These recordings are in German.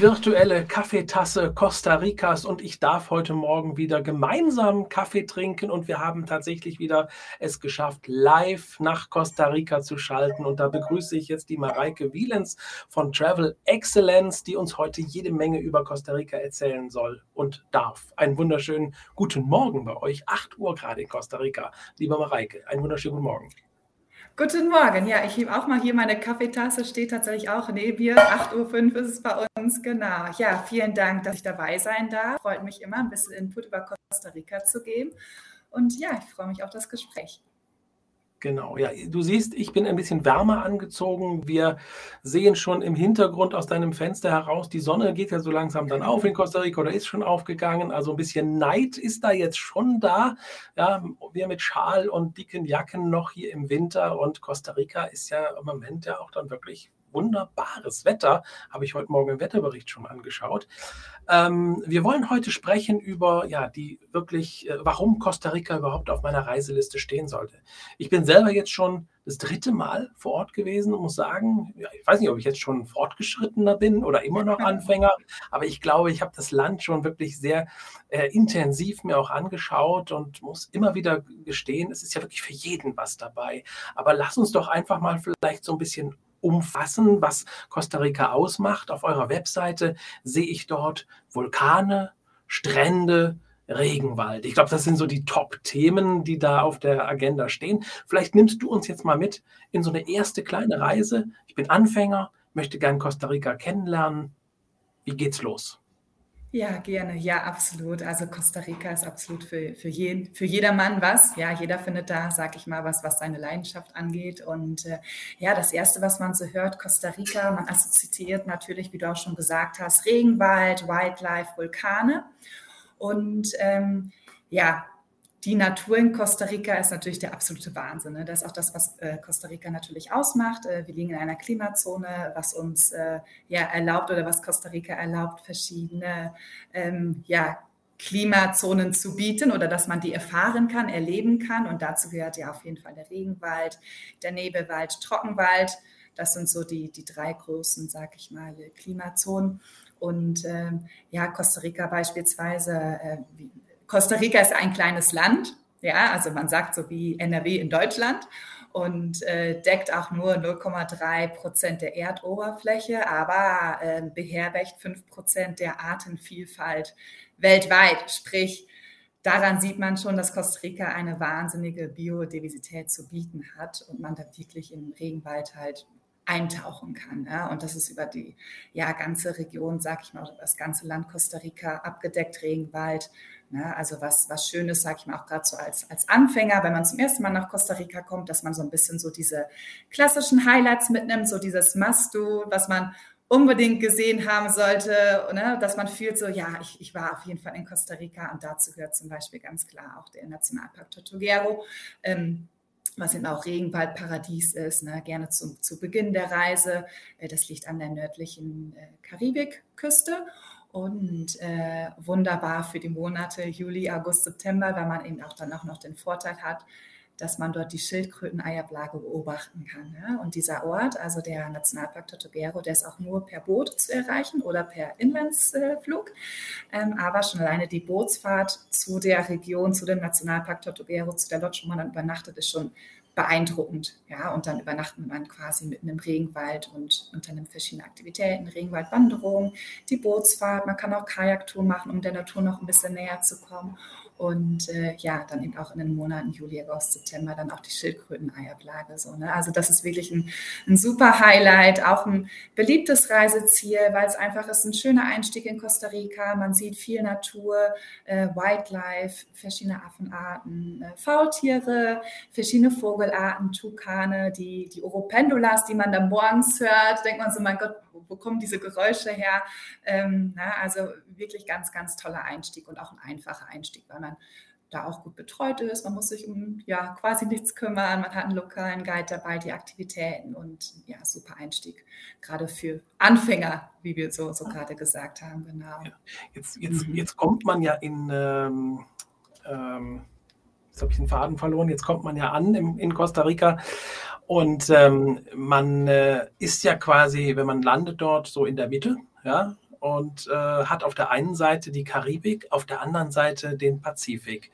virtuelle Kaffeetasse Costa Ricas und ich darf heute Morgen wieder gemeinsam Kaffee trinken und wir haben tatsächlich wieder es geschafft, live nach Costa Rica zu schalten und da begrüße ich jetzt die Mareike Wielens von Travel Excellence, die uns heute jede Menge über Costa Rica erzählen soll und darf. Einen wunderschönen guten Morgen bei euch, 8 Uhr gerade in Costa Rica. Lieber Mareike, einen wunderschönen guten Morgen. Guten Morgen. Ja, ich hebe auch mal hier meine Kaffeetasse, steht tatsächlich auch neben mir. 8.05 Uhr ist es bei uns, genau. Ja, vielen Dank, dass ich dabei sein darf. Freut mich immer, ein bisschen Input über Costa Rica zu geben. Und ja, ich freue mich auf das Gespräch. Genau, ja, du siehst, ich bin ein bisschen wärmer angezogen. Wir sehen schon im Hintergrund aus deinem Fenster heraus, die Sonne geht ja so langsam dann auf in Costa Rica oder ist schon aufgegangen. Also ein bisschen Neid ist da jetzt schon da. Ja, wir mit Schal und dicken Jacken noch hier im Winter und Costa Rica ist ja im Moment ja auch dann wirklich wunderbares Wetter, habe ich heute Morgen im Wetterbericht schon angeschaut. Ähm, wir wollen heute sprechen über ja, die wirklich, äh, warum Costa Rica überhaupt auf meiner Reiseliste stehen sollte. Ich bin selber jetzt schon das dritte Mal vor Ort gewesen und muss sagen, ja, ich weiß nicht, ob ich jetzt schon fortgeschrittener bin oder immer noch Anfänger, aber ich glaube, ich habe das Land schon wirklich sehr äh, intensiv mir auch angeschaut und muss immer wieder gestehen, es ist ja wirklich für jeden was dabei. Aber lass uns doch einfach mal vielleicht so ein bisschen umfassen, was Costa Rica ausmacht. Auf eurer Webseite sehe ich dort Vulkane, Strände, Regenwald. Ich glaube, das sind so die Top-Themen, die da auf der Agenda stehen. Vielleicht nimmst du uns jetzt mal mit in so eine erste kleine Reise. Ich bin Anfänger, möchte gern Costa Rica kennenlernen. Wie geht's los? Ja, gerne. Ja, absolut. Also Costa Rica ist absolut für, für, jeden, für jedermann was. Ja, jeder findet da, sag ich mal, was, was seine Leidenschaft angeht. Und äh, ja, das Erste, was man so hört, Costa Rica, man assoziiert natürlich, wie du auch schon gesagt hast, Regenwald, Wildlife, Vulkane. Und ähm, ja, die Natur in Costa Rica ist natürlich der absolute Wahnsinn. Ne? Das ist auch das, was äh, Costa Rica natürlich ausmacht. Äh, wir liegen in einer Klimazone, was uns äh, ja erlaubt oder was Costa Rica erlaubt, verschiedene ähm, ja, Klimazonen zu bieten oder dass man die erfahren kann, erleben kann. Und dazu gehört ja auf jeden Fall der Regenwald, der Nebelwald, Trockenwald. Das sind so die, die drei großen, sag ich mal, Klimazonen. Und ähm, ja, Costa Rica beispielsweise, äh, Costa Rica ist ein kleines Land, ja, also man sagt so wie NRW in Deutschland und äh, deckt auch nur 0,3 Prozent der Erdoberfläche, aber äh, beherbergt 5 Prozent der Artenvielfalt weltweit. Sprich, daran sieht man schon, dass Costa Rica eine wahnsinnige Biodiversität zu bieten hat und man da wirklich im Regenwald halt eintauchen kann. Ja? Und das ist über die ja, ganze Region, sag ich mal, das ganze Land Costa Rica abgedeckt, Regenwald. Ne? Also was, was Schönes, sag ich mal, auch gerade so als, als Anfänger, wenn man zum ersten Mal nach Costa Rica kommt, dass man so ein bisschen so diese klassischen Highlights mitnimmt, so dieses Must-Do, was man unbedingt gesehen haben sollte, ne? dass man fühlt so, ja, ich, ich war auf jeden Fall in Costa Rica und dazu gehört zum Beispiel ganz klar auch der Nationalpark Tortuguero. Ähm, was eben auch Regenwaldparadies ist, ne, gerne zu, zu Beginn der Reise. Äh, das liegt an der nördlichen äh, Karibikküste und äh, wunderbar für die Monate Juli, August, September, weil man eben auch dann auch noch den Vorteil hat, dass man dort die Schildkröteneierplage beobachten kann. Ja? Und dieser Ort, also der Nationalpark Tortuguero, der ist auch nur per Boot zu erreichen oder per Inlandsflug. Ähm, aber schon alleine die Bootsfahrt zu der Region, zu dem Nationalpark Tortuguero, zu der Lodge, wo man dann übernachtet, ist schon beeindruckend. Ja, und dann übernachten man quasi mitten im Regenwald und unternimmt verschiedene Aktivitäten, Regenwaldwanderung, die Bootsfahrt. Man kann auch Kajaktour machen, um der Natur noch ein bisschen näher zu kommen. Und äh, ja, dann eben auch in den Monaten Juli, August, September dann auch die Schildkröteneierplage. So, ne? Also das ist wirklich ein, ein super Highlight, auch ein beliebtes Reiseziel, weil es einfach ist ein schöner Einstieg in Costa Rica. Man sieht viel Natur, äh, Wildlife, verschiedene Affenarten, äh, Faultiere, verschiedene Vogelarten, Tukane, die, die Oropendulas, die man dann morgens hört, denkt man so, mein Gott, wo kommen diese Geräusche her? Ähm, na, also wirklich ganz, ganz toller Einstieg und auch ein einfacher Einstieg, weil man da auch gut betreut ist. Man muss sich um ja quasi nichts kümmern. Man hat einen lokalen Guide dabei, die Aktivitäten und ja, super Einstieg. Gerade für Anfänger, wie wir so, so gerade gesagt haben, genau. Jetzt, jetzt, jetzt kommt man ja in, ähm, ähm, jetzt habe ich den Faden verloren, jetzt kommt man ja an in, in Costa Rica und ähm, man äh, ist ja quasi, wenn man landet dort, so in der Mitte, ja, und äh, hat auf der einen Seite die Karibik, auf der anderen Seite den Pazifik.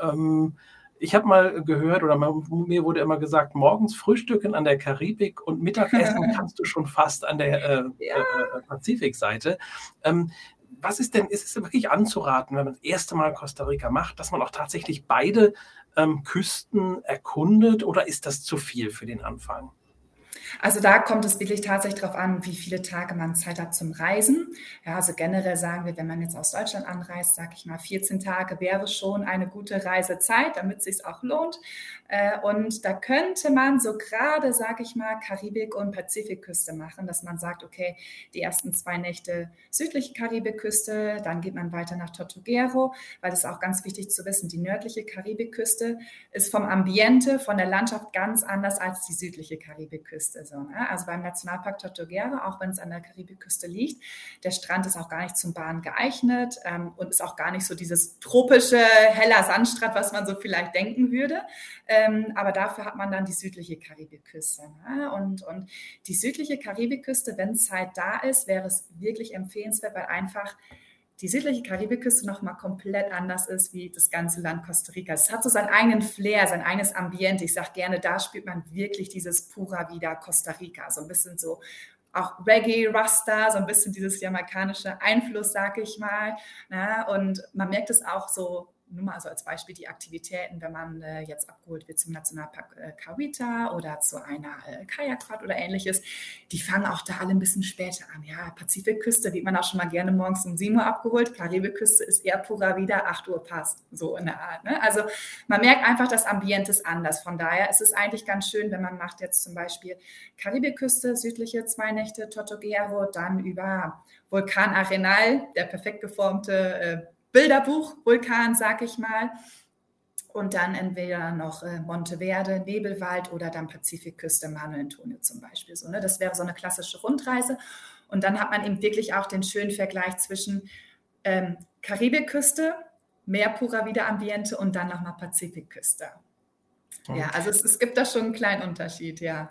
Ähm, ich habe mal gehört oder mir wurde immer gesagt, morgens frühstücken an der Karibik und Mittagessen kannst du schon fast an der äh, ja. äh, Pazifikseite. Ähm, was ist denn, ist es wirklich anzuraten, wenn man das erste Mal Costa Rica macht, dass man auch tatsächlich beide ähm, Küsten erkundet oder ist das zu viel für den Anfang? Also da kommt es wirklich tatsächlich darauf an, wie viele Tage man Zeit hat zum Reisen. Ja, also generell sagen wir, wenn man jetzt aus Deutschland anreist, sage ich mal, 14 Tage wäre schon eine gute Reisezeit, damit es sich auch lohnt. Äh, und da könnte man so gerade, sage ich mal, Karibik- und Pazifikküste machen, dass man sagt, okay, die ersten zwei Nächte südliche Karibikküste, dann geht man weiter nach Tortuguero, weil das ist auch ganz wichtig zu wissen, die nördliche Karibikküste ist vom Ambiente, von der Landschaft ganz anders als die südliche Karibikküste. So, ne? Also beim Nationalpark Tortuguero, auch wenn es an der Karibikküste liegt, der Strand ist auch gar nicht zum Bahn geeignet ähm, und ist auch gar nicht so dieses tropische, heller Sandstrand, was man so vielleicht denken würde. Ähm, aber dafür hat man dann die südliche Karibikküste. Ne? Und, und die südliche Karibikküste, wenn Zeit da ist, wäre es wirklich empfehlenswert, weil einfach die südliche Karibikküste nochmal komplett anders ist wie das ganze Land Costa Rica. Es hat so seinen eigenen Flair, sein eigenes Ambiente. Ich sage gerne, da spürt man wirklich dieses Pura Vida Costa Rica. So ein bisschen so auch Reggae, Rasta, so ein bisschen dieses jamaikanische Einfluss, sag ich mal. Na, ne? und man merkt es auch so nur mal also als Beispiel die Aktivitäten, wenn man äh, jetzt abgeholt wird zum Nationalpark äh, Kawita oder zu einer äh, Kajakfahrt oder ähnliches, die fangen auch da alle ein bisschen später an. Ja, Pazifikküste wird man auch schon mal gerne morgens um 7 Uhr abgeholt. Karibikküste ist eher purer wieder, 8 Uhr passt, so in der Art. Ne? Also man merkt einfach, das Ambiente ist anders. Von daher ist es eigentlich ganz schön, wenn man macht jetzt zum Beispiel Karibikküste, südliche zwei Nächte, Tortuguero, dann über Vulkan Arenal, der perfekt geformte äh, Bilderbuch, Vulkan, sag ich mal. Und dann entweder noch äh, Monteverde, Nebelwald oder dann Pazifikküste, Manuel Antonio zum Beispiel. So, ne? Das wäre so eine klassische Rundreise. Und dann hat man eben wirklich auch den schönen Vergleich zwischen ähm, Karibikküste, mehr purer Wiederambiente und dann nochmal Pazifikküste. Ja, also es, es, gibt da schon einen kleinen Unterschied, ja.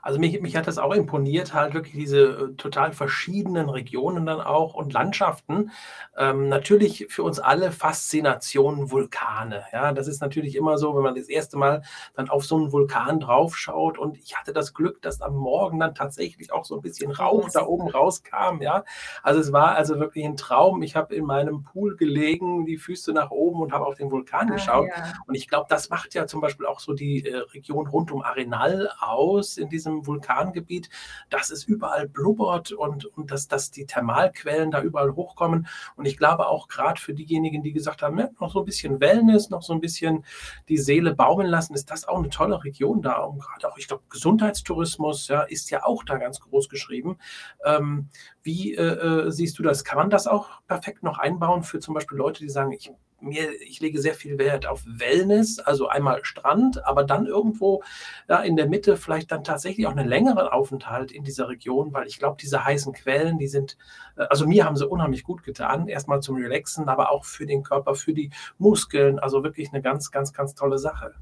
Also mich, mich hat das auch imponiert, halt wirklich diese äh, total verschiedenen Regionen dann auch und Landschaften. Ähm, natürlich für uns alle Faszination Vulkane. Ja, das ist natürlich immer so, wenn man das erste Mal dann auf so einen Vulkan draufschaut und ich hatte das Glück, dass am Morgen dann tatsächlich auch so ein bisschen Rauch da oben rauskam. Ja, also es war also wirklich ein Traum. Ich habe in meinem Pool gelegen, die Füße nach oben und habe auf den Vulkan ah, geschaut. Ja. Und ich glaube, das macht ja zum Beispiel auch so die äh, Region rund um Arenal aus in diesem Vulkangebiet, dass es überall blubbert und, und dass, dass die Thermalquellen da überall hochkommen. Und ich glaube auch gerade für diejenigen, die gesagt haben, ja, noch so ein bisschen Wellness, noch so ein bisschen die Seele baumeln lassen, ist das auch eine tolle Region da. Und gerade auch, ich glaube, Gesundheitstourismus ja, ist ja auch da ganz groß geschrieben. Ähm, wie äh, äh siehst du das? Kann man das auch perfekt noch einbauen für zum Beispiel Leute, die sagen, ich mir, ich lege sehr viel Wert auf Wellness, also einmal Strand, aber dann irgendwo ja, in der Mitte vielleicht dann tatsächlich auch einen längeren Aufenthalt in dieser Region, weil ich glaube, diese heißen Quellen, die sind, äh, also mir haben sie unheimlich gut getan, erstmal zum Relaxen, aber auch für den Körper, für die Muskeln, also wirklich eine ganz, ganz, ganz tolle Sache.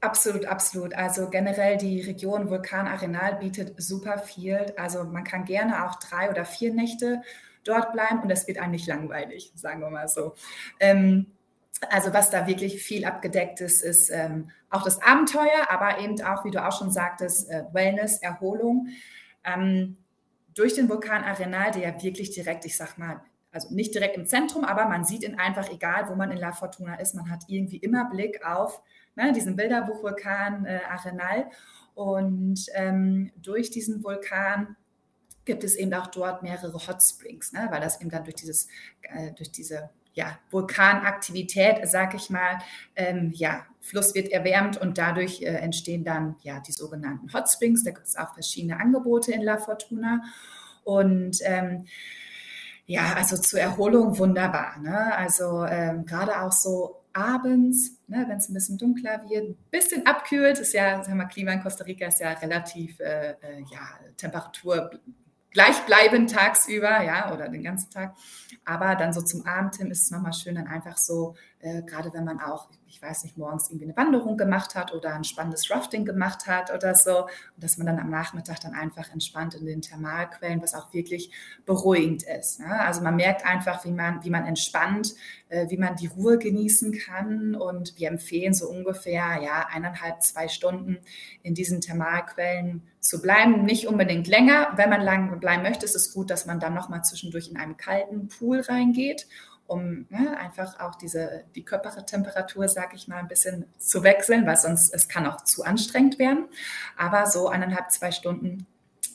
Absolut, absolut. Also generell die Region Vulkan Arenal bietet super viel. Also man kann gerne auch drei oder vier Nächte dort bleiben und es wird einem nicht langweilig, sagen wir mal so. Ähm, also was da wirklich viel abgedeckt ist, ist ähm, auch das Abenteuer, aber eben auch, wie du auch schon sagtest, äh, Wellness, Erholung. Ähm, durch den Vulkan Arenal, der ja wirklich direkt, ich sag mal, also nicht direkt im Zentrum, aber man sieht ihn einfach, egal wo man in La Fortuna ist, man hat irgendwie immer Blick auf ne, diesen Bilderbuchvulkan äh, Arenal. Und ähm, durch diesen Vulkan gibt es eben auch dort mehrere Hot Springs, ne? weil das eben dann durch dieses, äh, durch diese ja, Vulkanaktivität, sag ich mal, ähm, ja, Fluss wird erwärmt und dadurch äh, entstehen dann ja die sogenannten Hot Springs. Da gibt es auch verschiedene Angebote in La Fortuna. Und ähm, ja, also zur Erholung wunderbar. Ne? Also ähm, gerade auch so abends, ne, wenn es ein bisschen dunkler wird, ein bisschen abkühlt, ist ja, sagen wir, Klima in Costa Rica ist ja relativ äh, äh ja, Temperatur gleichbleibend tagsüber, ja, oder den ganzen Tag. Aber dann so zum Abend hin ist es nochmal schön, dann einfach so, äh, gerade wenn man auch, ich weiß nicht, morgens irgendwie eine Wanderung gemacht hat oder ein spannendes Rafting gemacht hat oder so. Und dass man dann am Nachmittag dann einfach entspannt in den Thermalquellen, was auch wirklich beruhigend ist. Ne? Also man merkt einfach, wie man, wie man entspannt, äh, wie man die Ruhe genießen kann. Und wir empfehlen so ungefähr ja, eineinhalb, zwei Stunden in diesen Thermalquellen zu bleiben. Nicht unbedingt länger. Wenn man lang bleiben möchte, ist es gut, dass man dann nochmal zwischendurch in einen kalten Pool reingeht um ja, einfach auch diese, die Körpertemperatur, sage ich mal, ein bisschen zu wechseln, weil sonst es kann auch zu anstrengend werden. Aber so eineinhalb, zwei Stunden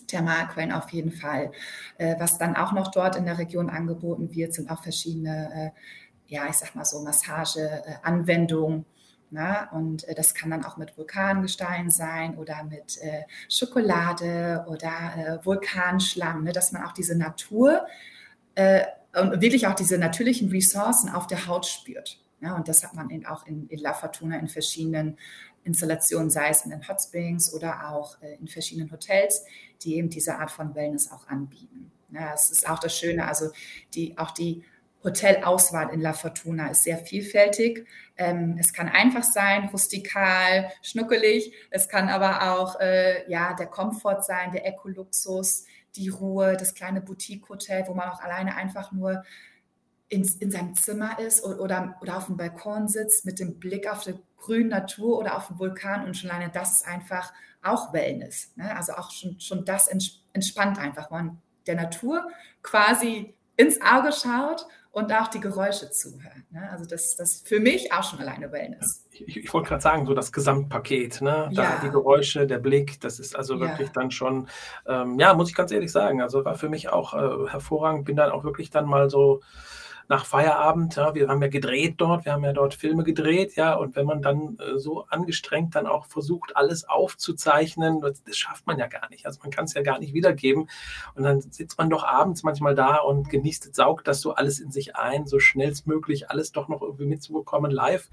Thermalquellen auf jeden Fall. Äh, was dann auch noch dort in der Region angeboten wird, sind auch verschiedene, äh, ja, ich sag mal so Massageanwendungen. Na, und äh, das kann dann auch mit Vulkangestein sein oder mit äh, Schokolade oder äh, Vulkanschlamm, ne, dass man auch diese Natur äh, und wirklich auch diese natürlichen Ressourcen auf der Haut spürt. Ja, und das hat man eben auch in, in La Fortuna in verschiedenen Installationen, sei es in den Hot Springs oder auch äh, in verschiedenen Hotels, die eben diese Art von Wellness auch anbieten. Ja, es ist auch das Schöne, also die, auch die Hotelauswahl in La Fortuna ist sehr vielfältig. Ähm, es kann einfach sein, rustikal, schnuckelig. Es kann aber auch äh, ja, der Komfort sein, der Ökoluxus, die Ruhe, das kleine Boutique-Hotel, wo man auch alleine einfach nur in, in seinem Zimmer ist oder, oder, oder auf dem Balkon sitzt mit dem Blick auf die grüne Natur oder auf den Vulkan und schon alleine das ist einfach auch Wellness. Ne? Also auch schon, schon das entspannt einfach, man der Natur quasi ins Auge schaut und auch die Geräusche zuhören. Ne? Also das ist für mich auch schon alleine Wellness. Ich, ich wollte gerade sagen, so das Gesamtpaket, ne? Da ja. die Geräusche, der Blick, das ist also wirklich ja. dann schon, ähm, ja, muss ich ganz ehrlich sagen, also war für mich auch äh, hervorragend, bin dann auch wirklich dann mal so nach Feierabend, ja, wir haben ja gedreht dort, wir haben ja dort Filme gedreht, ja, und wenn man dann äh, so angestrengt dann auch versucht, alles aufzuzeichnen, das, das schafft man ja gar nicht. Also man kann es ja gar nicht wiedergeben. Und dann sitzt man doch abends manchmal da und genießt, saugt das so alles in sich ein, so schnellstmöglich alles doch noch irgendwie mitzubekommen live,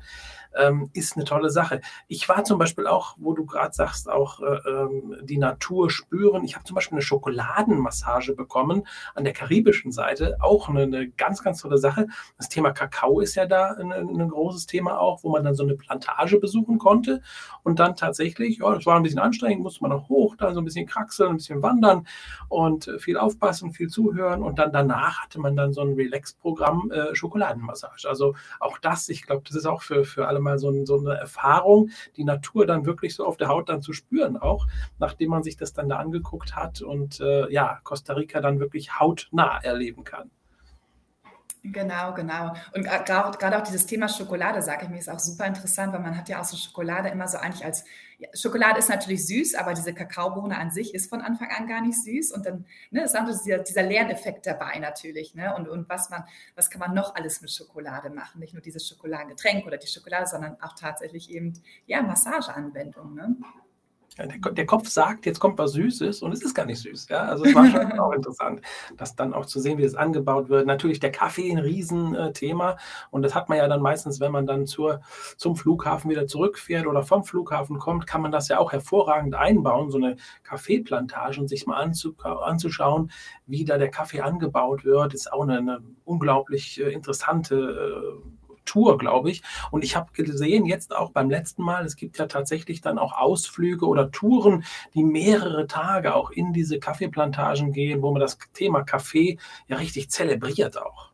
ähm, ist eine tolle Sache. Ich war zum Beispiel auch, wo du gerade sagst, auch äh, ähm, die Natur spüren. Ich habe zum Beispiel eine Schokoladenmassage bekommen an der karibischen Seite, auch eine, eine ganz, ganz tolle Sache. Sache. Das Thema Kakao ist ja da ein, ein, großes Thema auch, wo man dann so eine Plantage besuchen konnte und dann tatsächlich, ja, das war ein bisschen anstrengend, musste man noch hoch, da so ein bisschen kraxeln, ein bisschen wandern und viel aufpassen, viel zuhören und dann danach hatte man dann so ein Relax-Programm äh, Schokoladenmassage. Also auch das, ich glaube, das ist auch für, für alle mal so, ein, so eine Erfahrung, die Natur dann wirklich so auf der Haut dann zu spüren, auch nachdem man sich das dann da angeguckt hat und äh, ja, Costa Rica dann wirklich hautnah erleben kann. Genau, genau. Und gerade auch dieses Thema Schokolade, sage ich mir, ist auch super interessant, weil man hat ja auch so Schokolade immer so eigentlich als, ja, Schokolade ist natürlich süß, aber diese Kakaobohne an sich ist von Anfang an gar nicht süß. Und dann ne, ist auch dieser, dieser Lerneffekt dabei natürlich. Ne? Und, und was, man, was kann man noch alles mit Schokolade machen? Nicht nur dieses Schokoladengetränk oder die Schokolade, sondern auch tatsächlich eben ja, Massageanwendungen. Ne? Ja, der, der, Kopf sagt, jetzt kommt was Süßes und es ist gar nicht süß. Ja? Also es war schon auch interessant, das dann auch zu sehen, wie es angebaut wird. Natürlich der Kaffee ein Riesenthema und das hat man ja dann meistens, wenn man dann zur, zum Flughafen wieder zurückfährt oder vom Flughafen kommt, kann man das ja auch hervorragend einbauen, so eine Kaffeeplantage und sich mal anzu, anzuschauen, wie da der Kaffee angebaut wird, ist auch eine, eine unglaublich äh, interessante äh, Tour, glaube ich. Und ich habe gesehen, jetzt auch beim letzten Mal, es gibt ja tatsächlich dann auch Ausflüge oder Touren, die mehrere Tage auch in diese Kaffeeplantagen gehen, wo man das Thema Kaffee ja richtig zelebriert auch.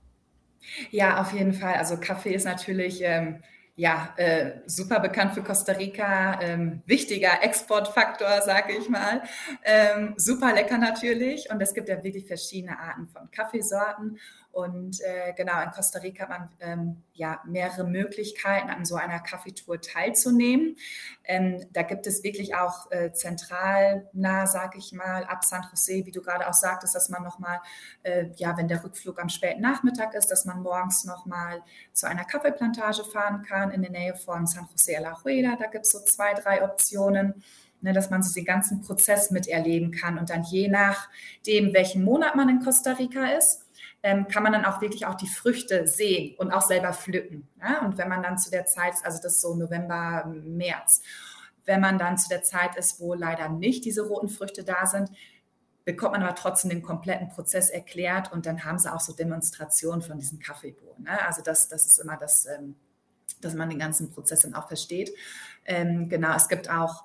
Ja, auf jeden Fall. Also Kaffee ist natürlich ähm, ja, äh, super bekannt für Costa Rica, ähm, wichtiger Exportfaktor, sage ich mal. Ähm, super lecker natürlich und es gibt ja wirklich verschiedene Arten von Kaffeesorten. Und äh, genau, in Costa Rica hat man ähm, ja mehrere Möglichkeiten, an so einer Kaffeetour teilzunehmen. Ähm, da gibt es wirklich auch äh, zentral nah, sag ich mal, ab San Jose, wie du gerade auch sagtest, dass man nochmal, äh, ja, wenn der Rückflug am späten Nachmittag ist, dass man morgens nochmal zu einer Kaffeeplantage fahren kann in der Nähe von San Jose a la Rueda. Da gibt es so zwei, drei Optionen ne, dass man so den ganzen Prozess miterleben kann und dann je nachdem, welchen Monat man in Costa Rica ist, ähm, kann man dann auch wirklich auch die Früchte sehen und auch selber pflücken. Ja? Und wenn man dann zu der Zeit, also das ist so November, März, wenn man dann zu der Zeit ist, wo leider nicht diese roten Früchte da sind, bekommt man aber trotzdem den kompletten Prozess erklärt und dann haben sie auch so Demonstrationen von diesen Kaffeebohnen. Ne? Also das, das ist immer das, ähm, dass man den ganzen Prozess dann auch versteht. Ähm, genau, es gibt auch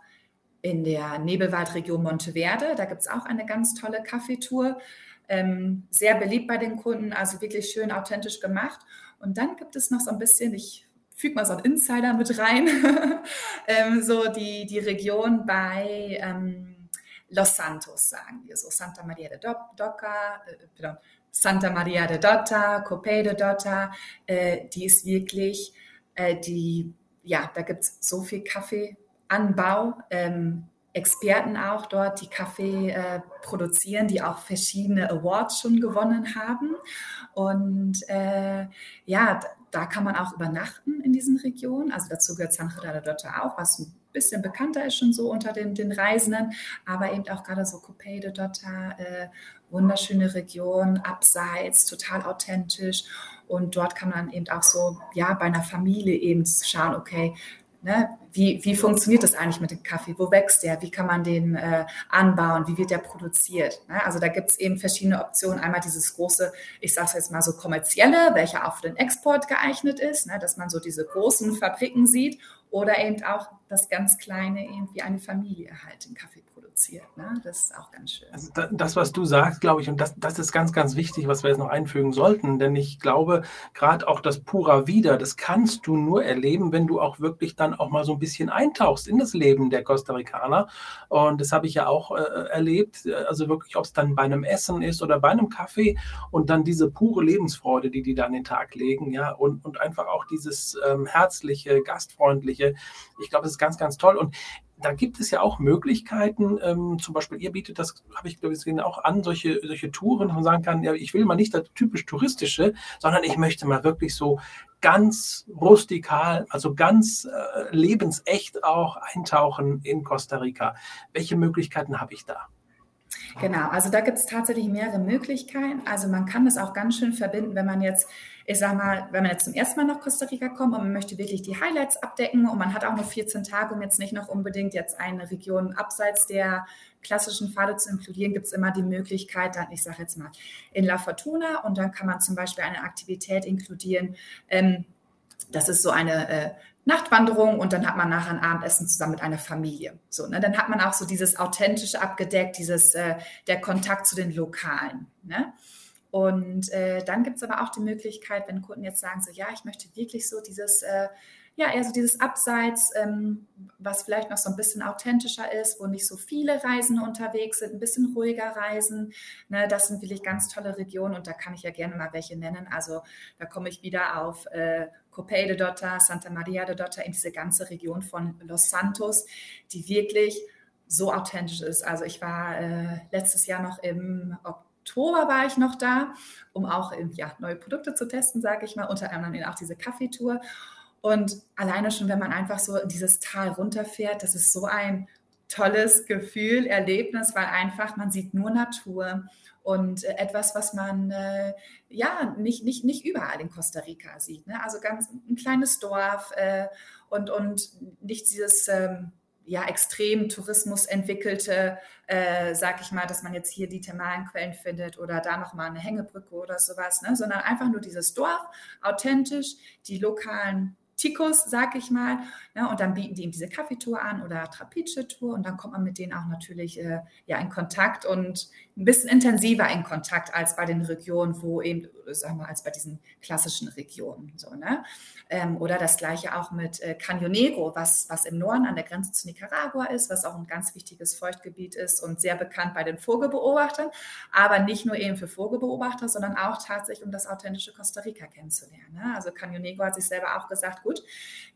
in der Nebelwaldregion Monteverde, da gibt es auch eine ganz tolle Kaffeetour. Ähm, sehr beliebt bei den Kunden, also wirklich schön authentisch gemacht. Und dann gibt es noch so ein bisschen, ich füge mal so einen Insider mit rein, ähm, so die, die Region bei ähm, Los Santos, sagen wir so, Santa Maria de Doca, äh, Santa Maria de Dota, Copé de Dota, äh, die ist wirklich, äh, die, ja, da gibt es so viel Kaffeeanbau, ähm, Experten auch dort, die Kaffee äh, produzieren, die auch verschiedene Awards schon gewonnen haben. Und äh, ja, da kann man auch übernachten in diesen Regionen. Also dazu gehört San Gerardo Dotta auch, was ein bisschen bekannter ist schon so unter den, den Reisenden, aber eben auch gerade so Copé de Dotta, äh, wunderschöne Region, abseits, total authentisch. Und dort kann man eben auch so, ja, bei einer Familie eben schauen, okay, Ne? Wie, wie funktioniert das eigentlich mit dem Kaffee? Wo wächst der? Wie kann man den äh, anbauen? Wie wird der produziert? Ne? Also da gibt es eben verschiedene Optionen. Einmal dieses große, ich sage es jetzt mal so kommerzielle, welcher auch für den Export geeignet ist, ne? dass man so diese großen Fabriken sieht oder eben auch das ganz kleine, eben wie eine Familie halt den Kaffee produziert. Ne? Das ist auch ganz schön. Also das, was du sagst, glaube ich, und das, das ist ganz, ganz wichtig, was wir jetzt noch einfügen sollten, denn ich glaube, gerade auch das Pura Vida, das kannst du nur erleben, wenn du auch wirklich dann auch mal so ein bisschen eintauchst in das Leben der Costa Ricaner. Und das habe ich ja auch äh, erlebt, also wirklich, ob es dann bei einem Essen ist oder bei einem Kaffee und dann diese pure Lebensfreude, die die da an den Tag legen, ja, und, und einfach auch dieses ähm, herzliche, gastfreundliche. Ich glaube, das ist ganz, ganz toll. Und da gibt es ja auch Möglichkeiten, ähm, zum Beispiel ihr bietet das, habe ich glaube ich gesehen, auch an, solche, solche Touren, wo man sagen kann, ja, ich will mal nicht das typisch touristische, sondern ich möchte mal wirklich so ganz rustikal, also ganz äh, lebensecht auch eintauchen in Costa Rica. Welche Möglichkeiten habe ich da? Genau, also da gibt es tatsächlich mehrere Möglichkeiten. Also man kann das auch ganz schön verbinden, wenn man jetzt, ich sag mal, wenn man jetzt zum ersten Mal nach Costa Rica kommt und man möchte wirklich die Highlights abdecken und man hat auch nur 14 Tage, um jetzt nicht noch unbedingt jetzt eine Region abseits der klassischen Pfade zu inkludieren, gibt es immer die Möglichkeit, dann, ich sage jetzt mal, in La Fortuna und dann kann man zum Beispiel eine Aktivität inkludieren. Ähm, das ist so eine äh, Nachtwanderung und dann hat man nachher ein Abendessen zusammen mit einer Familie. So, ne? Dann hat man auch so dieses Authentische abgedeckt, dieses, äh, der Kontakt zu den Lokalen. Ne? Und äh, dann gibt es aber auch die Möglichkeit, wenn Kunden jetzt sagen, so ja, ich möchte wirklich so dieses äh, ja, eher so dieses Abseits, ähm, was vielleicht noch so ein bisschen authentischer ist, wo nicht so viele Reisende unterwegs sind, ein bisschen ruhiger reisen. Ne, das sind wirklich ganz tolle Regionen und da kann ich ja gerne mal welche nennen. Also da komme ich wieder auf Copay de Dota, Santa Maria de Dota, in diese ganze Region von Los Santos, die wirklich so authentisch ist. Also ich war äh, letztes Jahr noch im Oktober war ich noch da, um auch ja, neue Produkte zu testen, sage ich mal, unter anderem auch diese Kaffeetour. Und alleine schon, wenn man einfach so in dieses Tal runterfährt, das ist so ein tolles Gefühl, Erlebnis, weil einfach man sieht nur Natur und äh, etwas, was man äh, ja nicht, nicht, nicht überall in Costa Rica sieht. Ne? Also ganz ein kleines Dorf äh, und, und nicht dieses ähm, ja, extrem Tourismus entwickelte, äh, sag ich mal, dass man jetzt hier die thermalen Quellen findet oder da nochmal eine Hängebrücke oder sowas, ne? sondern einfach nur dieses Dorf, authentisch, die lokalen Tikos, sag ich mal. Ja, und dann bieten die ihm diese Kaffeetour an oder Trapiche-Tour und dann kommt man mit denen auch natürlich äh, ja, in Kontakt und ein bisschen intensiver in Kontakt als bei den Regionen, wo eben, sagen wir, als bei diesen klassischen Regionen. So, ne? Ähm, oder das gleiche auch mit äh, Caño Negro, was, was im Norden an der Grenze zu Nicaragua ist, was auch ein ganz wichtiges Feuchtgebiet ist und sehr bekannt bei den Vogelbeobachtern, aber nicht nur eben für Vogelbeobachter, sondern auch tatsächlich, um das authentische Costa Rica kennenzulernen. Ne? Also Caño Negro hat sich selber auch gesagt, gut,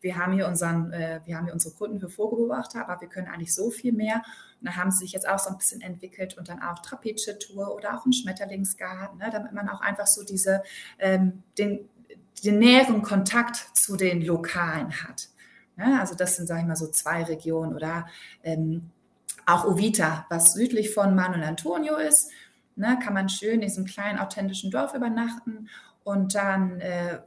wir haben hier unseren, äh, wir haben hier unsere Kunden für Vogelbeobachter, aber wir können eigentlich so viel mehr. Und da haben sie sich jetzt auch so ein bisschen entwickelt und dann auch Trapezie-Tour oder auch ein Schmetterlingsgarten, ne? damit man auch einfach so diese, ähm, den, den näheren Kontakt zu den Lokalen hat. Ja, also das sind, sage ich mal, so zwei Regionen oder ähm, auch Ovita, was südlich von Manuel Antonio ist, ne, kann man schön in diesem kleinen authentischen Dorf übernachten und dann äh,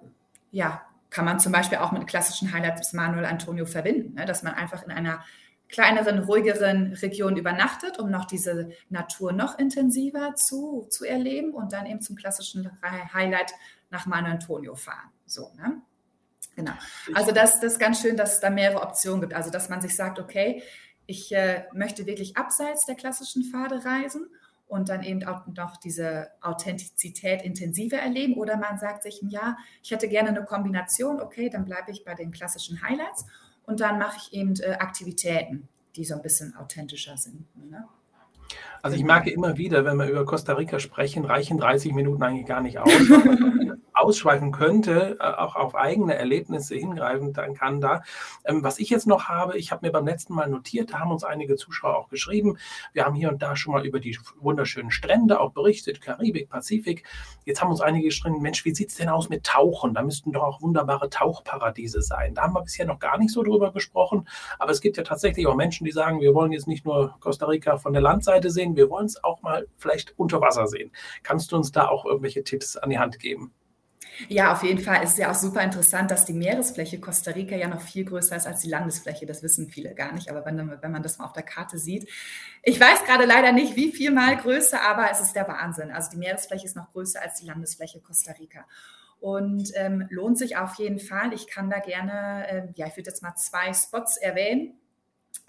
ja, kann man zum Beispiel auch mit klassischen Highlights Manuel Antonio verbinden, ne, dass man einfach in einer kleineren, ruhigeren Region übernachtet, um noch diese Natur noch intensiver zu, zu erleben und dann eben zum klassischen Highlight nach Manuel Antonio fahren. So, ne? Genau. Also das, das ist ganz schön, dass es da mehrere Optionen gibt. Also dass man sich sagt, okay, ich äh, möchte wirklich abseits der klassischen Pfade reisen und dann eben auch noch diese Authentizität intensiver erleben. Oder man sagt sich, ja, ich hätte gerne eine Kombination, okay, dann bleibe ich bei den klassischen Highlights und dann mache ich eben äh, Aktivitäten, die so ein bisschen authentischer sind. Ne? Also ich merke immer wieder, wenn wir über Costa Rica sprechen, reichen 30 Minuten eigentlich gar nicht aus. ausschweifen könnte, äh, auch auf eigene Erlebnisse hingreifen kann da. Ähm, was ich jetzt noch habe, ich habe mir beim letzten Mal notiert, da haben uns einige Zuschauer auch geschrieben. Wir haben hier und da schon mal über die wunderschönen Strände auch berichtet, Karibik, Pazifik. Jetzt haben uns einige geschrieben, Mensch, wie sieht es denn aus mit Tauchen? Da müssten doch auch wunderbare Tauchparadiese sein. Da haben wir bisher noch gar nicht so drüber gesprochen, aber es gibt ja tatsächlich auch Menschen, die sagen, wir wollen jetzt nicht nur Costa Rica von der Landseite sehen, wir wollen es auch mal vielleicht unter Wasser sehen. Kannst du uns da auch irgendwelche Tipps an die Hand geben? Ja, auf jeden Fall. Es ist ja auch super interessant, dass die Meeresfläche Costa Rica ja noch viel größer ist als die Landesfläche. Das wissen viele gar nicht, aber wenn, wenn man das mal auf der Karte sieht. Ich weiß gerade leider nicht, wie viel mal größer, aber es ist der Wahnsinn. Also die Meeresfläche ist noch größer als die Landesfläche Costa Rica. Und ähm, lohnt sich auf jeden Fall. Ich kann da gerne, äh, ja, ich würde jetzt mal zwei Spots erwähnen.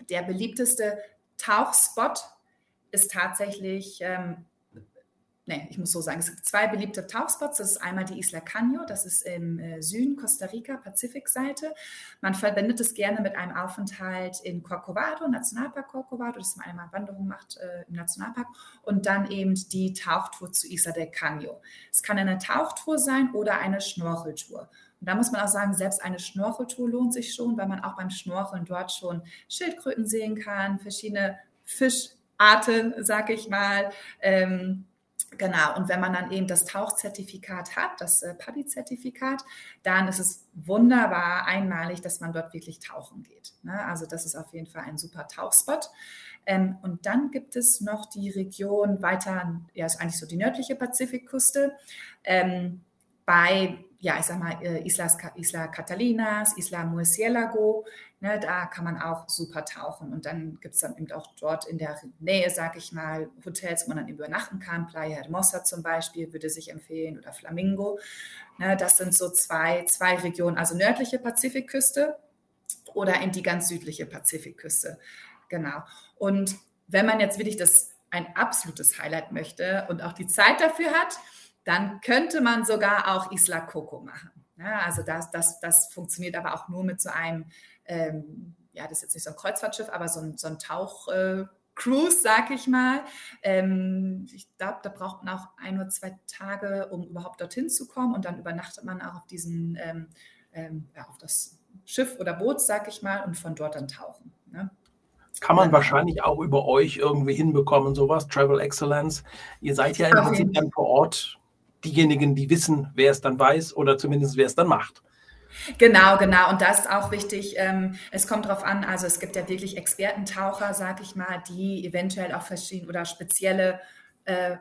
Der beliebteste Tauchspot ist tatsächlich ähm, nee, ich muss so sagen, es gibt zwei beliebte Tauchspots. Das ist einmal die Isla Caño, das ist im äh, Süden Costa Rica, Pazifikseite. Man verbindet es gerne mit einem Aufenthalt in Corcovado, Nationalpark Corcovado, dass man einmal Wanderung macht äh, im Nationalpark und dann eben die Tauchtour zu Isla del Caño. Es kann eine Tauchtour sein oder eine Schnorcheltour. Und da muss man auch sagen, selbst eine Schnorcheltour lohnt sich schon, weil man auch beim Schnorcheln dort schon Schildkröten sehen kann, verschiedene Fischarten, sag ich mal. Ähm, Genau, und wenn man dann eben das Tauchzertifikat hat, das äh, PADI-Zertifikat, dann ist es wunderbar einmalig, dass man dort wirklich tauchen geht. Ne? Also das ist auf jeden Fall ein super Tauchspot. Ähm, und dann gibt es noch die Region weiter, ja, ist eigentlich so die nördliche Pazifikküste, ähm, bei ja, ich sag mal, äh, Islas, Isla Catalinas, Isla Murcielago, ne, da kann man auch super tauchen. Und dann gibt es dann eben auch dort in der Nähe, sag ich mal, Hotels, wo man dann übernachten kann. Playa Hermosa zum Beispiel würde sich empfehlen oder Flamingo. Ne, das sind so zwei, zwei Regionen, also nördliche Pazifikküste oder in die ganz südliche Pazifikküste. Genau. Und wenn man jetzt wirklich das ein absolutes Highlight möchte und auch die Zeit dafür hat, dann könnte man sogar auch Isla Coco machen. Ja, also das, das, das funktioniert aber auch nur mit so einem, ähm, ja, das ist jetzt nicht so ein Kreuzfahrtschiff, aber so ein, so ein Tauch. Äh, Cruise, sag ich mal. Ähm, ich glaube, da braucht man auch ein oder zwei Tage, um überhaupt dorthin zu kommen. Und dann übernachtet man auch auf diesen, ähm, ähm, ja, auf das Schiff oder Boot, sag ich mal, und von dort dann tauchen. Ne? Kann man wahrscheinlich auch über euch irgendwie hinbekommen, sowas, Travel Excellence. Ihr seid ja im Prinzip dann vor Ort diejenigen, die wissen, wer es dann weiß oder zumindest wer es dann macht. Genau, genau. Und das ist auch wichtig. Ähm, es kommt darauf an, also es gibt ja wirklich Expertentaucher, sag ich mal, die eventuell auch verschiedene oder spezielle äh,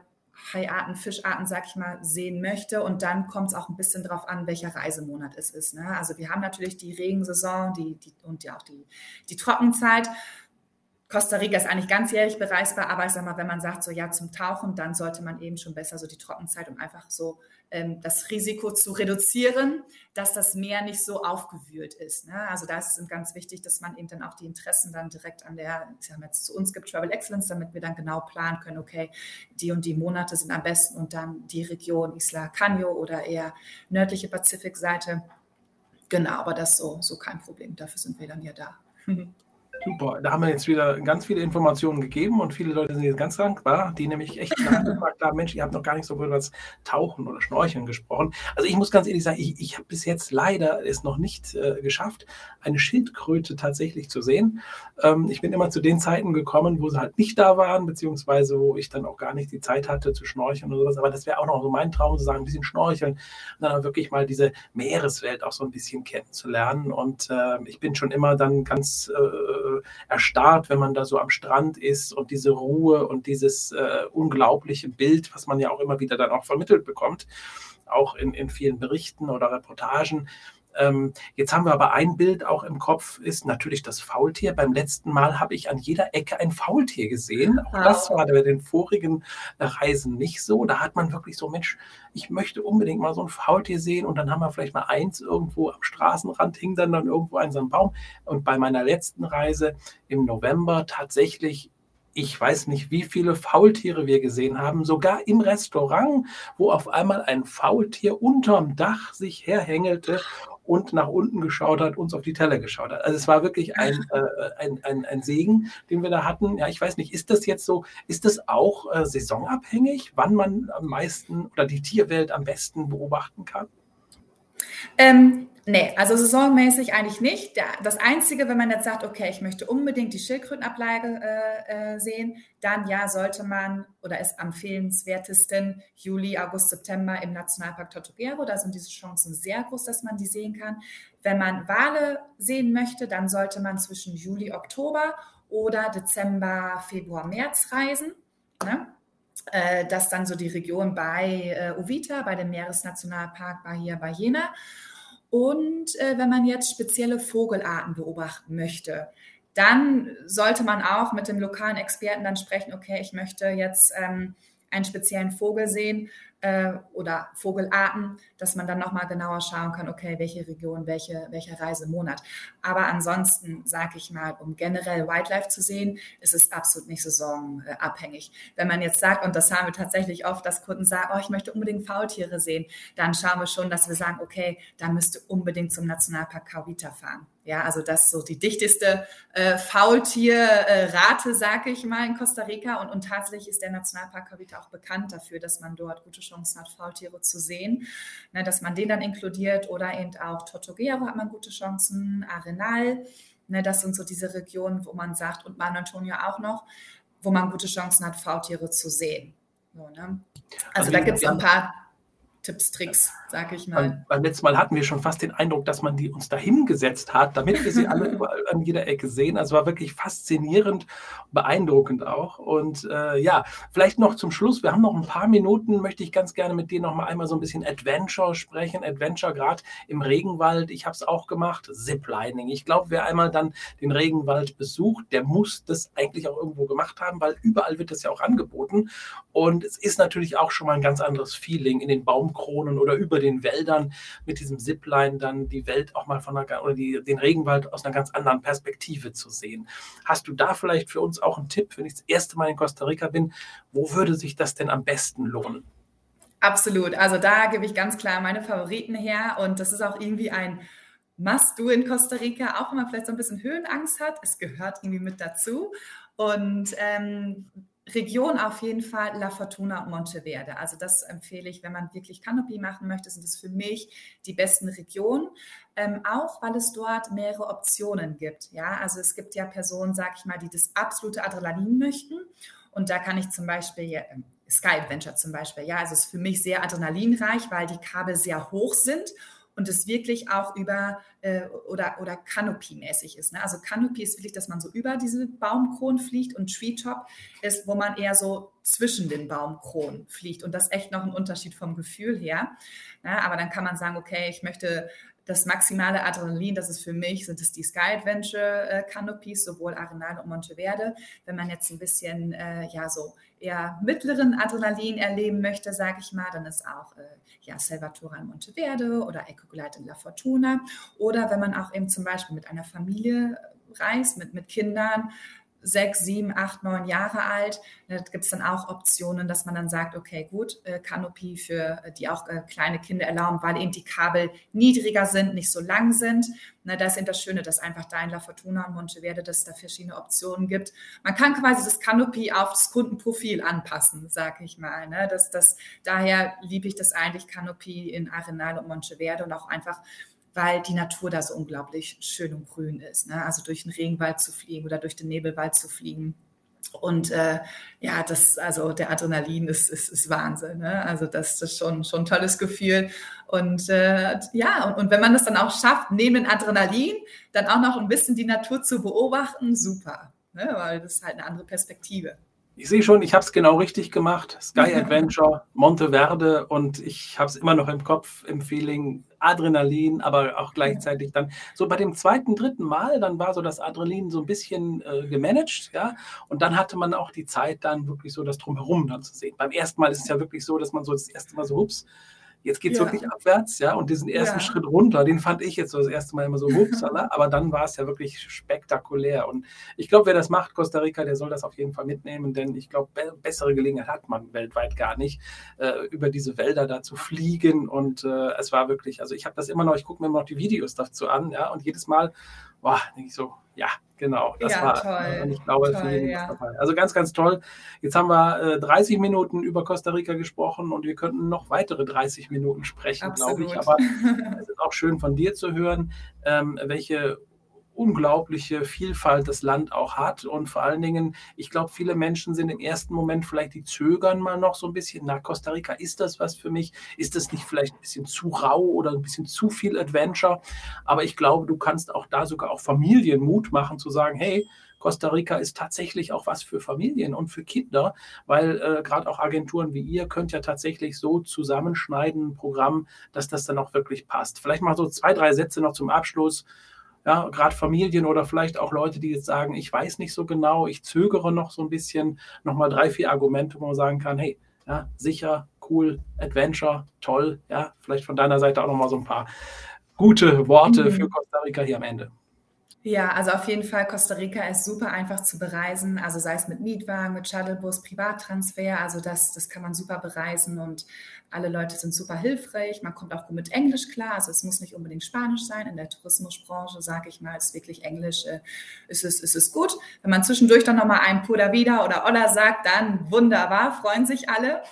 Haiarten, Fischarten, sag ich mal, sehen möchte. Und dann kommt es auch ein bisschen darauf an, welcher Reisemonat es ist. Ne? Also wir haben natürlich die Regensaison die, die, und ja auch die, die Trockenzeit. Costa Rica ist eigentlich ganzjährig bereisbar, aber ich sag mal, wenn man sagt, so ja, zum Tauchen, dann sollte man eben schon besser so die Trockenzeit, um einfach so ähm, das Risiko zu reduzieren, dass das Meer nicht so aufgewühlt ist. Ne? Also da ist es ganz wichtig, dass man eben dann auch die Interessen dann direkt an der, ich mal jetzt zu uns gibt Travel Excellence, damit wir dann genau planen können, okay, die und die Monate sind am besten und dann die Region Isla Caño oder eher nördliche Pazifikseite. Genau, aber das ist so, so kein Problem. Dafür sind wir dann ja da. Super, da haben wir jetzt wieder ganz viele Informationen gegeben und viele Leute sind jetzt ganz dankbar, die nämlich echt nachgefragt haben, Mensch, ihr habt noch gar nicht so über das Tauchen oder Schnorcheln gesprochen. Also ich muss ganz ehrlich sagen, ich, ich habe bis jetzt leider es noch nicht äh, geschafft, eine Schildkröte tatsächlich zu sehen. Ähm, ich bin immer zu den Zeiten gekommen, wo sie halt nicht da waren, beziehungsweise wo ich dann auch gar nicht die Zeit hatte zu schnorcheln oder sowas. Aber das wäre auch noch so mein Traum, zu sagen, ein bisschen schnorcheln und dann auch wirklich mal diese Meereswelt auch so ein bisschen kennenzulernen. Und äh, ich bin schon immer dann ganz äh, erstarrt, wenn man da so am Strand ist und diese Ruhe und dieses äh, unglaubliche Bild, was man ja auch immer wieder dann auch vermittelt bekommt, auch in, in vielen Berichten oder Reportagen. Ähm, jetzt haben wir aber ein Bild auch im Kopf, ist natürlich das Faultier. Beim letzten Mal habe ich an jeder Ecke ein Faultier gesehen. Auch wow. das war bei den vorigen Reisen nicht so. Da hat man wirklich so, Mensch, ich möchte unbedingt mal so ein Faultier sehen und dann haben wir vielleicht mal eins irgendwo am Straßenrand, hing dann, dann irgendwo an so einem Baum. Und bei meiner letzten Reise im November tatsächlich ich weiß nicht, wie viele Faultiere wir gesehen haben, sogar im Restaurant, wo auf einmal ein Faultier unterm Dach sich herhängelte und nach unten geschaut hat, uns auf die Teller geschaut hat. Also es war wirklich ein, äh, ein, ein, ein, Segen, den wir da hatten. Ja, ich weiß nicht, ist das jetzt so, ist das auch äh, saisonabhängig, wann man am meisten oder die Tierwelt am besten beobachten kann? Ähm, Nee, also saisonmäßig eigentlich nicht. Das Einzige, wenn man jetzt sagt, okay, ich möchte unbedingt die Schildkrötenablage äh, äh, sehen, dann ja, sollte man oder ist am empfehlenswertesten Juli, August, September im Nationalpark Tortuguero. Da sind diese Chancen sehr groß, dass man die sehen kann. Wenn man Wale sehen möchte, dann sollte man zwischen Juli, Oktober oder Dezember, Februar, März reisen. Ne? Äh, das ist dann so die Region bei äh, Uvita, bei dem Meeresnationalpark Bahia Ballena. Und äh, wenn man jetzt spezielle Vogelarten beobachten möchte, dann sollte man auch mit dem lokalen Experten dann sprechen, okay, ich möchte jetzt ähm, einen speziellen Vogel sehen äh, oder Vogelarten, dass man dann nochmal genauer schauen kann, okay, welche Region, welche, welcher Reisemonat. Aber ansonsten, sage ich mal, um generell Wildlife zu sehen, ist es absolut nicht saisonabhängig. Wenn man jetzt sagt, und das haben wir tatsächlich oft, dass Kunden sagen, oh, ich möchte unbedingt Faultiere sehen, dann schauen wir schon, dass wir sagen, okay, da müsste unbedingt zum Nationalpark Kauwita fahren. Ja, also das ist so die dichteste äh, Faultierrate, sage ich mal, in Costa Rica. Und, und tatsächlich ist der Nationalpark Cavita auch bekannt dafür, dass man dort gute Chancen hat, Faultiere zu sehen. Ne, dass man den dann inkludiert oder eben auch Tortuguero hat man gute Chancen, Arenal. Ne, das sind so diese Regionen, wo man sagt, und San Antonio auch noch, wo man gute Chancen hat, Faultiere zu sehen. So, ne? Also, also da gibt es ein paar Tipps, Tricks, sage ich mal. Beim, beim letzten Mal hatten wir schon fast den Eindruck, dass man die uns dahin gesetzt hat, damit wir sie alle überall an jeder Ecke sehen. Also war wirklich faszinierend, beeindruckend auch. Und äh, ja, vielleicht noch zum Schluss, wir haben noch ein paar Minuten, möchte ich ganz gerne mit dir noch mal einmal so ein bisschen Adventure sprechen. Adventure gerade im Regenwald, ich habe es auch gemacht, Ziplining. Ich glaube, wer einmal dann den Regenwald besucht, der muss das eigentlich auch irgendwo gemacht haben, weil überall wird das ja auch angeboten. Und es ist natürlich auch schon mal ein ganz anderes Feeling in den Baum Baumkronen oder über den Wäldern mit diesem Zipline dann die Welt auch mal von einer, oder die, den Regenwald aus einer ganz anderen Perspektive zu sehen. Hast du da vielleicht für uns auch einen Tipp, wenn ich das erste Mal in Costa Rica bin, wo würde sich das denn am besten lohnen? Absolut. Also da gebe ich ganz klar meine Favoriten her und das ist auch irgendwie ein Must-Do in Costa Rica, auch wenn man vielleicht so ein bisschen Höhenangst hat. Es gehört irgendwie mit dazu. Und ähm, Region auf jeden Fall La Fortuna und Monteverde. Also das empfehle ich, wenn man wirklich Canopy machen möchte, sind es für mich die besten Regionen. Ähm, auch weil es dort mehrere Optionen gibt. Ja, also es gibt ja Personen, sag ich mal, die das absolute Adrenalin möchten. Und da kann ich zum Beispiel ja, ähm, Sky Adventure zum Beispiel. Ja, also es ist für mich sehr adrenalinreich, weil die Kabel sehr hoch sind und es wirklich auch über äh, oder, oder Canopy-mäßig ist. Ne? Also Canopy ist wirklich, dass man so über diese Baumkronen fliegt und Treetop ist, wo man eher so zwischen den Baumkronen fliegt und das ist echt noch ein Unterschied vom Gefühl her. Ne? Aber dann kann man sagen, okay, ich möchte das maximale Adrenalin, das ist für mich, sind es die Sky Adventure äh, Canopies, sowohl Arenal und Monteverde. Wenn man jetzt ein bisschen, äh, ja, so eher mittleren Adrenalin erleben möchte, sage ich mal, dann ist auch, äh, ja, Salvatore in Monteverde oder Ecoglide in La Fortuna. Oder wenn man auch eben zum Beispiel mit einer Familie reist, mit, mit Kindern, sechs, sieben, acht, neun Jahre alt. Da gibt es dann auch Optionen, dass man dann sagt, okay, gut, äh, für äh, die auch äh, kleine Kinder erlauben, weil eben die Kabel niedriger sind, nicht so lang sind. Na, das ist eben das Schöne, dass einfach da in La Fortuna und Monteverde, dass es da verschiedene Optionen gibt. Man kann quasi das Canopy auf das Kundenprofil anpassen, sage ich mal. Ne? Das, das, daher liebe ich das eigentlich, Canopy in Arenal und Monteverde und auch einfach weil die Natur da so unglaublich schön und grün ist. Ne? Also durch den Regenwald zu fliegen oder durch den Nebelwald zu fliegen. Und äh, ja, das, also der Adrenalin ist, ist, ist Wahnsinn. Ne? Also das, ist schon, schon ein tolles Gefühl. Und äh, ja, und, und, wenn man das dann auch schafft, neben dem Adrenalin dann auch noch ein bisschen die Natur zu beobachten, super. Ne? Weil das ist halt eine andere Perspektive. Ich sehe schon, ich habe es genau richtig gemacht. Sky Adventure, Monteverde und ich habe es immer noch im Kopf, im Feeling Adrenalin, aber auch gleichzeitig dann so bei dem zweiten, dritten Mal, dann war so das Adrenalin so ein bisschen äh, gemanagt, ja, und dann hatte man auch die Zeit, dann wirklich so das Drumherum dann zu sehen. Beim ersten Mal ist es ja wirklich so, dass man so das erste Mal so, ups, Jetzt geht es ja. wirklich abwärts, ja. Und diesen ersten ja. Schritt runter, den fand ich jetzt so das erste Mal immer so hupsala, aber dann war es ja wirklich spektakulär. Und ich glaube, wer das macht, Costa Rica, der soll das auf jeden Fall mitnehmen, denn ich glaube, be bessere Gelegenheit hat man weltweit gar nicht, äh, über diese Wälder da zu fliegen. Und äh, es war wirklich, also ich habe das immer noch, ich gucke mir immer noch die Videos dazu an, ja, und jedes Mal, boah, denke ich so, ja, genau, das ja, war, toll, und ich glaube, toll, für jeden ja. dabei. Also ganz, ganz toll. Jetzt haben wir äh, 30 Minuten über Costa Rica gesprochen und wir könnten noch weitere 30 Minuten sprechen, glaube ich. Aber es ist auch schön von dir zu hören, ähm, welche unglaubliche Vielfalt das Land auch hat. Und vor allen Dingen, ich glaube, viele Menschen sind im ersten Moment vielleicht, die zögern mal noch so ein bisschen. Na, Costa Rica, ist das was für mich? Ist das nicht vielleicht ein bisschen zu rau oder ein bisschen zu viel Adventure? Aber ich glaube, du kannst auch da sogar auch Familien Mut machen, zu sagen, hey, Costa Rica ist tatsächlich auch was für Familien und für Kinder, weil äh, gerade auch Agenturen wie ihr könnt ja tatsächlich so zusammenschneiden, ein Programm, dass das dann auch wirklich passt. Vielleicht mal so zwei, drei Sätze noch zum Abschluss ja, gerade Familien oder vielleicht auch Leute, die jetzt sagen, ich weiß nicht so genau, ich zögere noch so ein bisschen, nochmal drei, vier Argumente, wo man sagen kann, hey, ja, sicher, cool, Adventure, toll, ja, vielleicht von deiner Seite auch nochmal so ein paar gute Worte mhm. für Costa Rica hier am Ende. Ja, also auf jeden Fall, Costa Rica ist super einfach zu bereisen, also sei es mit Mietwagen, mit Shuttlebus, Privattransfer, also das, das kann man super bereisen und alle Leute sind super hilfreich, man kommt auch gut mit Englisch klar, also es muss nicht unbedingt Spanisch sein, in der Tourismusbranche, sage ich mal, ist wirklich Englisch, äh, ist, es, ist es gut. Wenn man zwischendurch dann nochmal ein Pura Vida oder Olla sagt, dann wunderbar, freuen sich alle.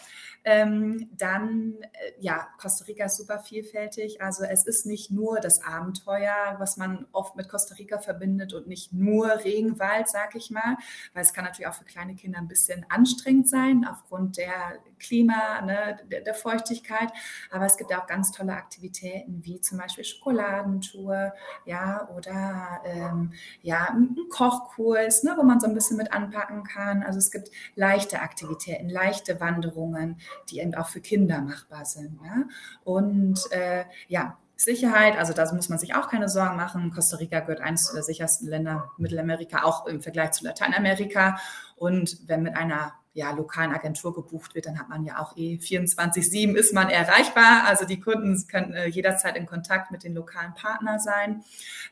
Ähm, dann, äh, ja, Costa Rica ist super vielfältig. Also es ist nicht nur das Abenteuer, was man oft mit Costa Rica verbindet und nicht nur Regenwald, sag ich mal, weil es kann natürlich auch für kleine Kinder ein bisschen anstrengend sein aufgrund der Klima, ne, der, der Feuchtigkeit. Aber es gibt auch ganz tolle Aktivitäten wie zum Beispiel Schokoladentour, ja, oder ähm, ja, ein Kochkurs, ne, wo man so ein bisschen mit anpacken kann. Also es gibt leichte Aktivitäten, leichte Wanderungen, die eben auch für Kinder machbar sind. Ja? Und äh, ja, Sicherheit, also da muss man sich auch keine Sorgen machen. Costa Rica gehört eines der sichersten Länder Mittelamerika, auch im Vergleich zu Lateinamerika. Und wenn mit einer ja, lokalen Agentur gebucht wird, dann hat man ja auch eh 24-7 ist man erreichbar. Also die Kunden können äh, jederzeit in Kontakt mit den lokalen Partnern sein.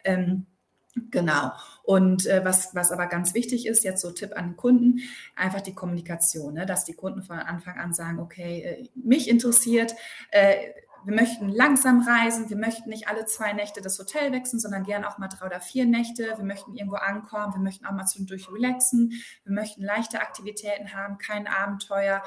Ähm, Genau. Und äh, was, was aber ganz wichtig ist, jetzt so Tipp an Kunden, einfach die Kommunikation, ne? dass die Kunden von Anfang an sagen, okay, äh, mich interessiert, äh, wir möchten langsam reisen, wir möchten nicht alle zwei Nächte das Hotel wechseln, sondern gern auch mal drei oder vier Nächte. Wir möchten irgendwo ankommen, wir möchten auch mal zwischendurch relaxen, wir möchten leichte Aktivitäten haben, kein Abenteuer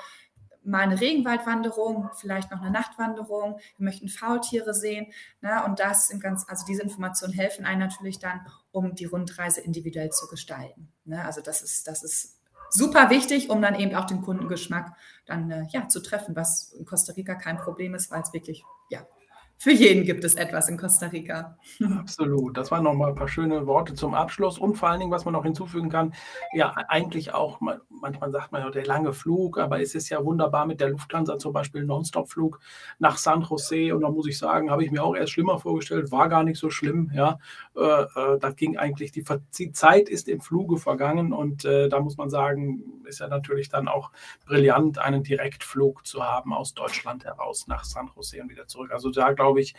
mal eine Regenwaldwanderung, vielleicht noch eine Nachtwanderung. Wir möchten Faultiere sehen. Ne? Und das im ganz, also diese Informationen helfen einem natürlich dann, um die Rundreise individuell zu gestalten. Ne? Also das ist, das ist super wichtig, um dann eben auch den Kundengeschmack dann äh, ja, zu treffen, was in Costa Rica kein Problem ist, weil es wirklich ja, für jeden gibt es etwas in Costa Rica. Absolut. Das waren nochmal ein paar schöne Worte zum Abschluss und vor allen Dingen, was man noch hinzufügen kann, ja, eigentlich auch, manchmal sagt man ja der lange Flug, aber es ist ja wunderbar mit der Lufthansa zum Beispiel Nonstop-Flug nach San Jose und da muss ich sagen, habe ich mir auch erst schlimmer vorgestellt, war gar nicht so schlimm, ja. Äh, äh, das ging eigentlich, die, die, Zeit ist im Fluge vergangen und äh, da muss man sagen, ist ja natürlich dann auch brillant, einen Direktflug zu haben aus Deutschland heraus nach San Jose und wieder zurück. Also da glaube ich,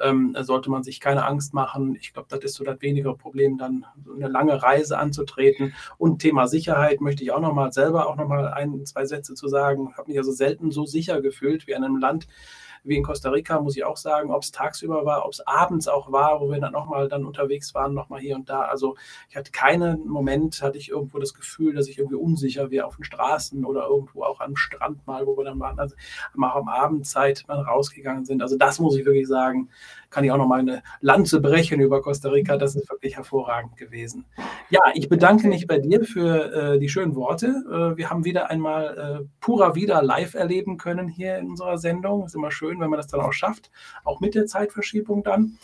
ähm, sollte man sich keine Angst machen. Ich glaube, das ist so das weniger Problem, dann eine lange Reise anzutreten. Und Thema Sicherheit möchte ich auch nochmal selber auch nochmal ein, zwei Sätze zu sagen. Ich habe mich also selten so sicher gefühlt wie in einem Land, wie in Costa Rica, muss ich auch sagen, ob es tagsüber war, ob es abends auch war, wo wir dann nochmal dann unterwegs waren, nochmal hier und da. Also ich hatte keinen Moment, hatte ich irgendwo das Gefühl, dass ich irgendwie unsicher wäre auf den Straßen oder irgendwo auch am Strand mal, wo wir dann waren, also auch am Abendzeit mal rausgegangen sind. Also das muss ich wirklich sagen, kann ich auch noch mal eine Lanze brechen über Costa Rica. Das ist wirklich hervorragend gewesen. Ja, ich bedanke mich bei dir für äh, die schönen Worte. Äh, wir haben wieder einmal äh, Pura Vida live erleben können hier in unserer Sendung. Ist immer schön, wenn man das dann auch schafft, auch mit der Zeitverschiebung dann.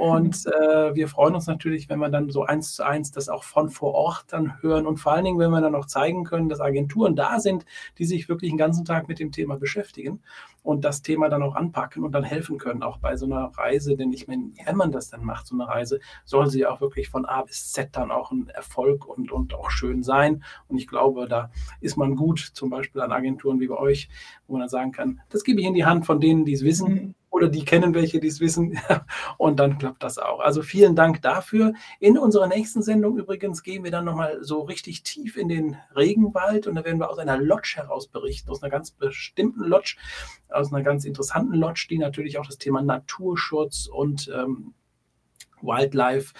Und äh, wir freuen uns natürlich, wenn wir dann so eins zu eins das auch von vor Ort dann hören und vor allen Dingen, wenn wir dann auch zeigen können, dass Agenturen da sind, die sich wirklich den ganzen Tag mit dem Thema beschäftigen und das Thema dann auch anpacken und dann helfen können, auch bei so einer Reise. Denn ich meine, wenn man das dann macht, so eine Reise, soll sie auch wirklich von A bis Z dann auch ein Erfolg und, und auch schön sein. Und ich glaube, da ist man gut, zum Beispiel an Agenturen wie bei euch, wo man dann sagen kann, das gebe ich in die Hand von denen, die es wissen. Oder die kennen welche, die es wissen. Und dann klappt das auch. Also vielen Dank dafür. In unserer nächsten Sendung übrigens gehen wir dann nochmal so richtig tief in den Regenwald und da werden wir aus einer Lodge heraus berichten, aus einer ganz bestimmten Lodge, aus einer ganz interessanten Lodge, die natürlich auch das Thema Naturschutz und ähm, Wildlife,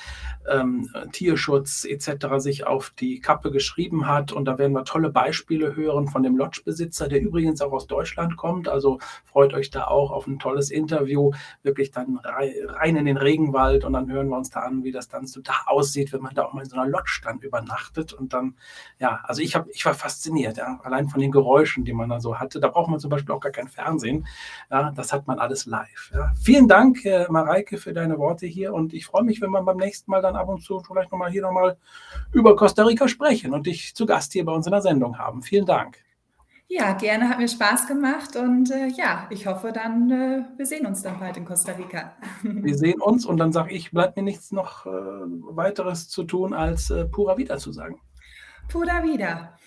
ähm, Tierschutz etc. sich auf die Kappe geschrieben hat. Und da werden wir tolle Beispiele hören von dem Lodgebesitzer, der übrigens auch aus Deutschland kommt. Also freut euch da auch auf ein tolles Interview, wirklich dann rein in den Regenwald und dann hören wir uns da an, wie das dann so da aussieht, wenn man da auch mal in so einer Lodge dann übernachtet. Und dann, ja, also ich, hab, ich war fasziniert, ja, allein von den Geräuschen, die man da so hatte. Da braucht man zum Beispiel auch gar kein Fernsehen. Ja, das hat man alles live. Ja. Vielen Dank, äh, Mareike, für deine Worte hier und ich freue mich, wenn wir beim nächsten Mal dann ab und zu vielleicht nochmal hier nochmal über Costa Rica sprechen und dich zu Gast hier bei uns in der Sendung haben. Vielen Dank. Ja, gerne, hat mir Spaß gemacht und äh, ja, ich hoffe dann, äh, wir sehen uns dann bald in Costa Rica. Wir sehen uns und dann sage ich, bleibt mir nichts noch äh, weiteres zu tun, als äh, Pura Vida zu sagen. Pura Vida.